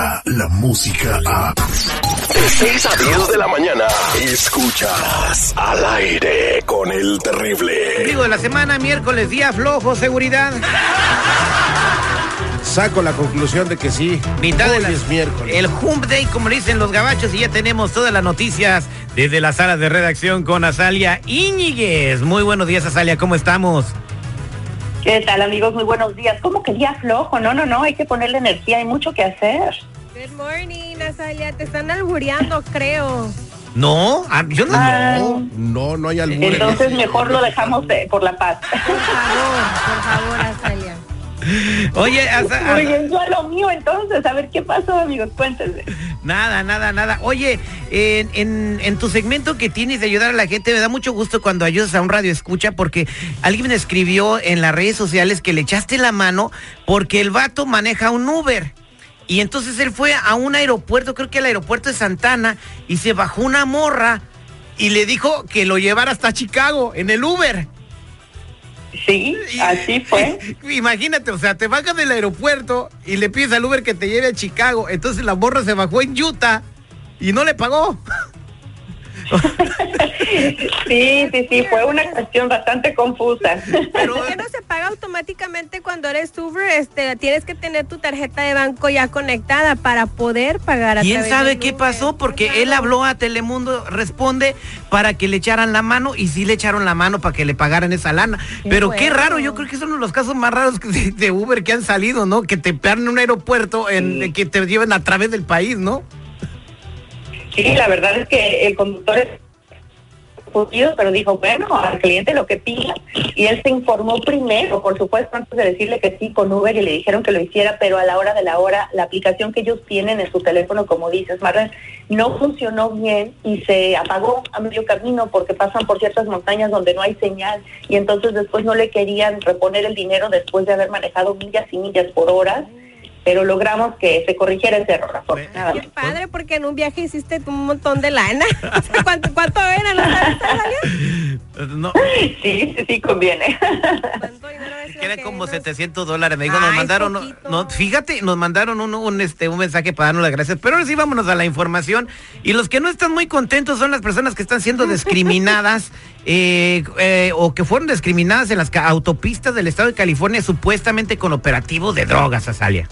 llega la música a... De 6 a 10 de la mañana, escuchas al aire con el terrible. Digo de la semana, miércoles, día flojo, seguridad. Saco la conclusión de que sí. Mitad de Hoy la- es miércoles. El Hump Day, como le dicen los gabachos, y ya tenemos todas las noticias desde la sala de redacción con Azalia Íñiguez. Muy buenos días, Azalia, ¿cómo estamos? ¿Qué tal amigos? Muy buenos días. ¿Cómo que día flojo? No, no, no, hay que ponerle energía, hay mucho que hacer. Good morning, Nazalia. Te están albureando, creo. No, ah, yo no. Ah, No, no hay albur en Entonces mejor lo dejamos eh, por la paz. Por favor, por favor, Nazalia. Oye, Muy bien, yo a lo mío entonces, a ver qué pasó amigos, cuéntenme. Nada, nada, nada. Oye, en, en- en tu segmento que tienes de ayudar a la gente, me da mucho gusto cuando ayudas a un radio escucha porque alguien me escribió en las redes sociales que le echaste la mano porque el vato maneja un Uber. Y entonces él fue a un aeropuerto, creo que al aeropuerto de Santana, y se bajó una morra y le dijo que lo llevara hasta Chicago en el Uber. Sí, Y- así fue. Imagínate, o sea, te bajas del aeropuerto y le pides al Uber que te lleve a Chicago. Entonces la morra se bajó en Utah y no le pagó. Sí, sí, sí, fue una cuestión bastante confusa. Pero ¿Por qué no se paga automáticamente cuando eres Uber? Este, tienes que tener tu tarjeta de banco ya conectada para poder pagar a ¿Quién sabe qué Uber. pasó? Porque Claro. él habló a Telemundo, responde para que le echaran la mano y sí le echaron la mano para que le pagaran esa lana. Qué Pero qué raro, yo creo que es uno de los casos más raros de, de Uber que han salido, ¿no? Que te pegan en un aeropuerto, en, Sí. que te lleven a través del país, ¿no? Sí, la verdad es que el conductor es pero dijo, bueno, al cliente lo que pida. Y él se informó primero, por supuesto, antes de decirle que sí con Uber y le dijeron que lo hiciera, pero a la hora de la hora, la aplicación que ellos tienen en su teléfono, como dices, Marlene, no funcionó bien y se apagó a medio camino porque pasan por ciertas montañas donde no hay señal y entonces después no le querían reponer el dinero después de haber manejado millas y millas por horas, pero logramos que se corrigiera ese error, Qué afortunadamente. padre, porque en un viaje hiciste un montón de lana. ¿Cuánto, cuánto era? ¿No sabes? No, Sí, sí, sí, conviene. ¿Cuánto dinero es lo que era que como nos- 700 dólares. Me dijo, nos mandaron, poquito. no, fíjate, nos mandaron un, un, este, un mensaje para darnos las gracias. Pero ahora sí vámonos a la información. Y los que no están muy contentos son las personas que están siendo discriminadas eh, eh, o que fueron discriminadas en las autopistas del estado de California supuestamente con operativos de drogas, Azalia.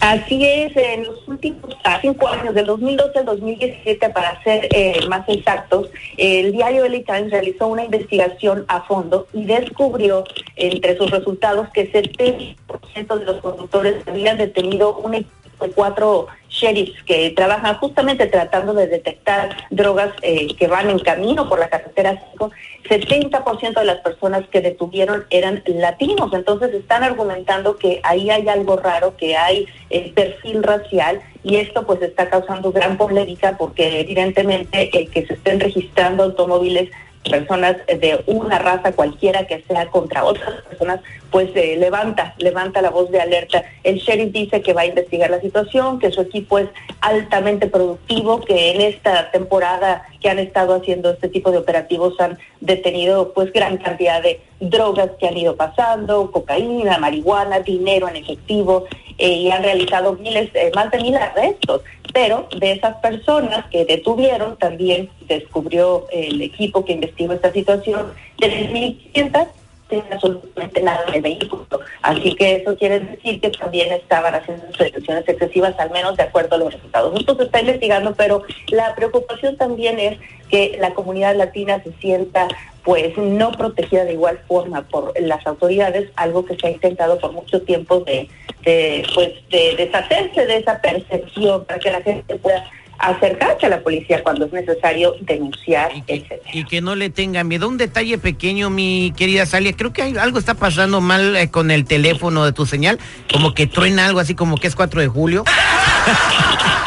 Así es, en los últimos cinco años, del 2012 al 2017, para ser eh, más exactos, el diario LA Times realizó una investigación a fondo y descubrió entre sus resultados que 70% de los conductores habían detenido un equipo de cuatro sheriffs que trabajan justamente tratando de detectar drogas eh, que van en camino por la carretera 5. 70% de las personas que detuvieron eran latinos, entonces están argumentando que ahí hay algo raro, que hay eh, perfil racial y esto pues está causando gran polémica porque evidentemente el que se estén registrando automóviles personas de una raza cualquiera que sea contra otras personas, pues levanta, levanta la voz de alerta. El sheriff dice que va a investigar la situación, que su equipo es altamente productivo, que en esta temporada que han estado haciendo este tipo de operativos han detenido pues gran cantidad de drogas que han ido pasando, cocaína, marihuana, dinero en efectivo, eh, y han realizado miles, eh, más de mil arrestos. Pero de esas personas que detuvieron, también descubrió el equipo que investigó esta situación, de 1.500 tienen absolutamente nada el vehículo. Así que eso quiere decir que también estaban haciendo detenciones excesivas, al menos de acuerdo a los resultados. Esto se está investigando, pero la preocupación también es que la comunidad latina se sienta pues no protegida de igual forma por las autoridades, algo que se ha intentado por mucho tiempo de, de, pues de deshacerse de esa percepción para que la gente pueda acercarse a la policía cuando es necesario denunciar, Y que, etcétera. y que no le tengan miedo. Un detalle pequeño, mi querida Salia. Creo que hay- algo está pasando mal eh, con el teléfono de tu señal. Como que truena algo así como que es 4 de julio.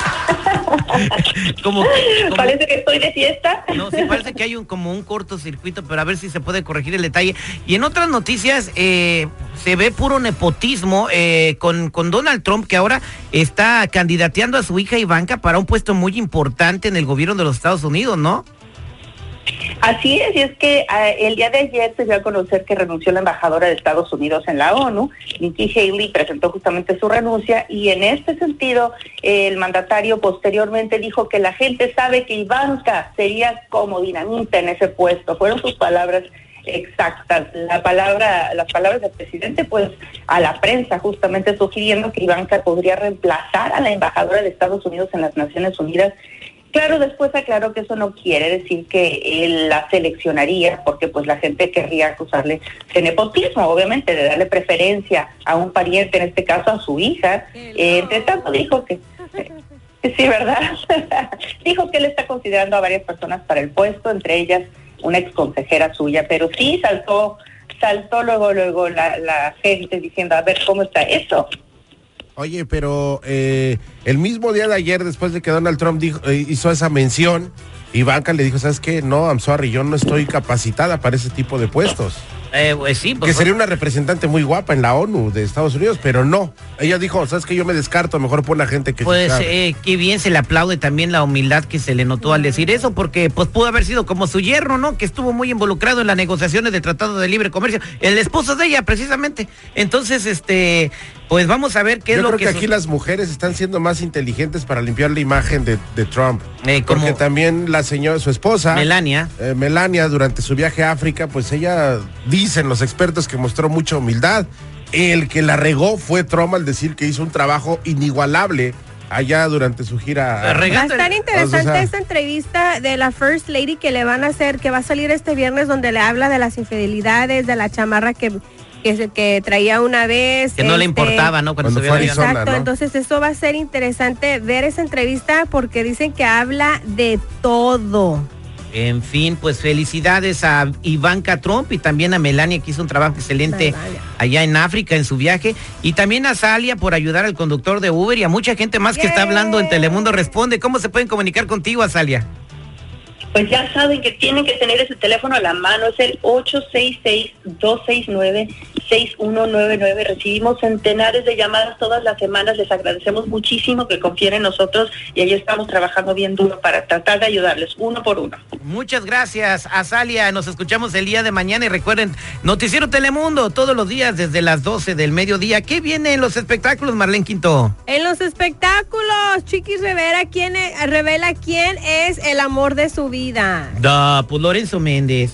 como, que- como- Parece que estoy de fiesta. no, sí parece que hay un como un cortocircuito, pero a ver si se puede corregir el detalle. Y en otras noticias eh, se ve puro nepotismo eh, con, con Donald Trump, que ahora está candidateando a su hija Ivanka para un puesto muy importante en el gobierno de los Estados Unidos, ¿no? Así es, y es que ah, el día de ayer se dio a conocer que renunció la embajadora de Estados Unidos en la ONU. Nikki Haley presentó justamente su renuncia y en este sentido el mandatario posteriormente dijo que la gente sabe que Ivanka sería como dinamita en ese puesto. Fueron sus palabras exactas. La palabra, las palabras del presidente, pues a la prensa justamente sugiriendo que Ivanka podría reemplazar a la embajadora de Estados Unidos en las Naciones Unidas Claro, después aclaró que eso no quiere decir que él la seleccionaría, porque pues la gente querría acusarle de nepotismo, obviamente, de darle preferencia a un pariente, en este caso a su hija. Eh, entre tanto dijo que, sí, ¿verdad? dijo que él está considerando a varias personas para el puesto, entre ellas una ex consejera suya, pero sí saltó, saltó luego, luego la, la gente diciendo, a ver, ¿cómo está eso? Oye, pero eh, el mismo día de ayer, después de que Donald Trump dijo, eh, hizo esa mención, Ivanka le dijo, ¿sabes qué? No, I'm sorry, yo no estoy capacitada para ese tipo de puestos. Eh, pues sí, pues, que sería una representante muy guapa en la ONU de Estados Unidos, pero no. Ella dijo, ¿sabes qué? Yo me descarto, mejor pon la gente que Pues eh, qué bien se le aplaude también la humildad que se le notó al decir eso, porque pues pudo haber sido como su yerno, ¿no? Que estuvo muy involucrado en las negociaciones del Tratado de Libre Comercio. El esposo de ella, precisamente. Entonces, este, pues vamos a ver qué es lo creo que... que aquí las mujeres están siendo más inteligentes para limpiar la imagen de, Trump. Eh, porque también la señora, su esposa... Melania. Eh, Melania, durante su viaje a África, pues ella, dicen los expertos que mostró mucha humildad. El que la regó fue Trump al decir que hizo un trabajo inigualable allá durante su gira. Va a estar interesante esta entrevista de la First Lady que le van a hacer, que va a salir este viernes, donde le habla de las infidelidades, de la chamarra que que, que traía una vez. Que no le este, importaba, ¿no? Cuando, fue Exacto, entonces eso va a ser interesante ver esa entrevista porque dicen que habla de todo. En fin, pues felicidades a Ivanka Trump y también a Melania que hizo un trabajo excelente allá en África en su viaje y también a Salia por ayudar al conductor de Uber y a mucha gente más que está hablando en Telemundo Responde. ¿Cómo se pueden comunicar contigo, Azalia? Pues ya saben que tienen que tener ese teléfono a la mano, es el 866-269-6199. Recibimos centenares de llamadas todas las semanas, les agradecemos muchísimo que confíen en nosotros y ahí estamos trabajando bien duro para tratar de ayudarles uno por uno. Muchas gracias, Azalia, nos escuchamos el día de mañana y recuerden, Noticiero Telemundo todos los días desde las 12 del mediodía. ¿Qué viene en los espectáculos, Marlene Quinto? En los espectáculos, Chiquis Rivera, ¿quién revela quién es el amor de su vida Da, pues Lorenzo Méndez.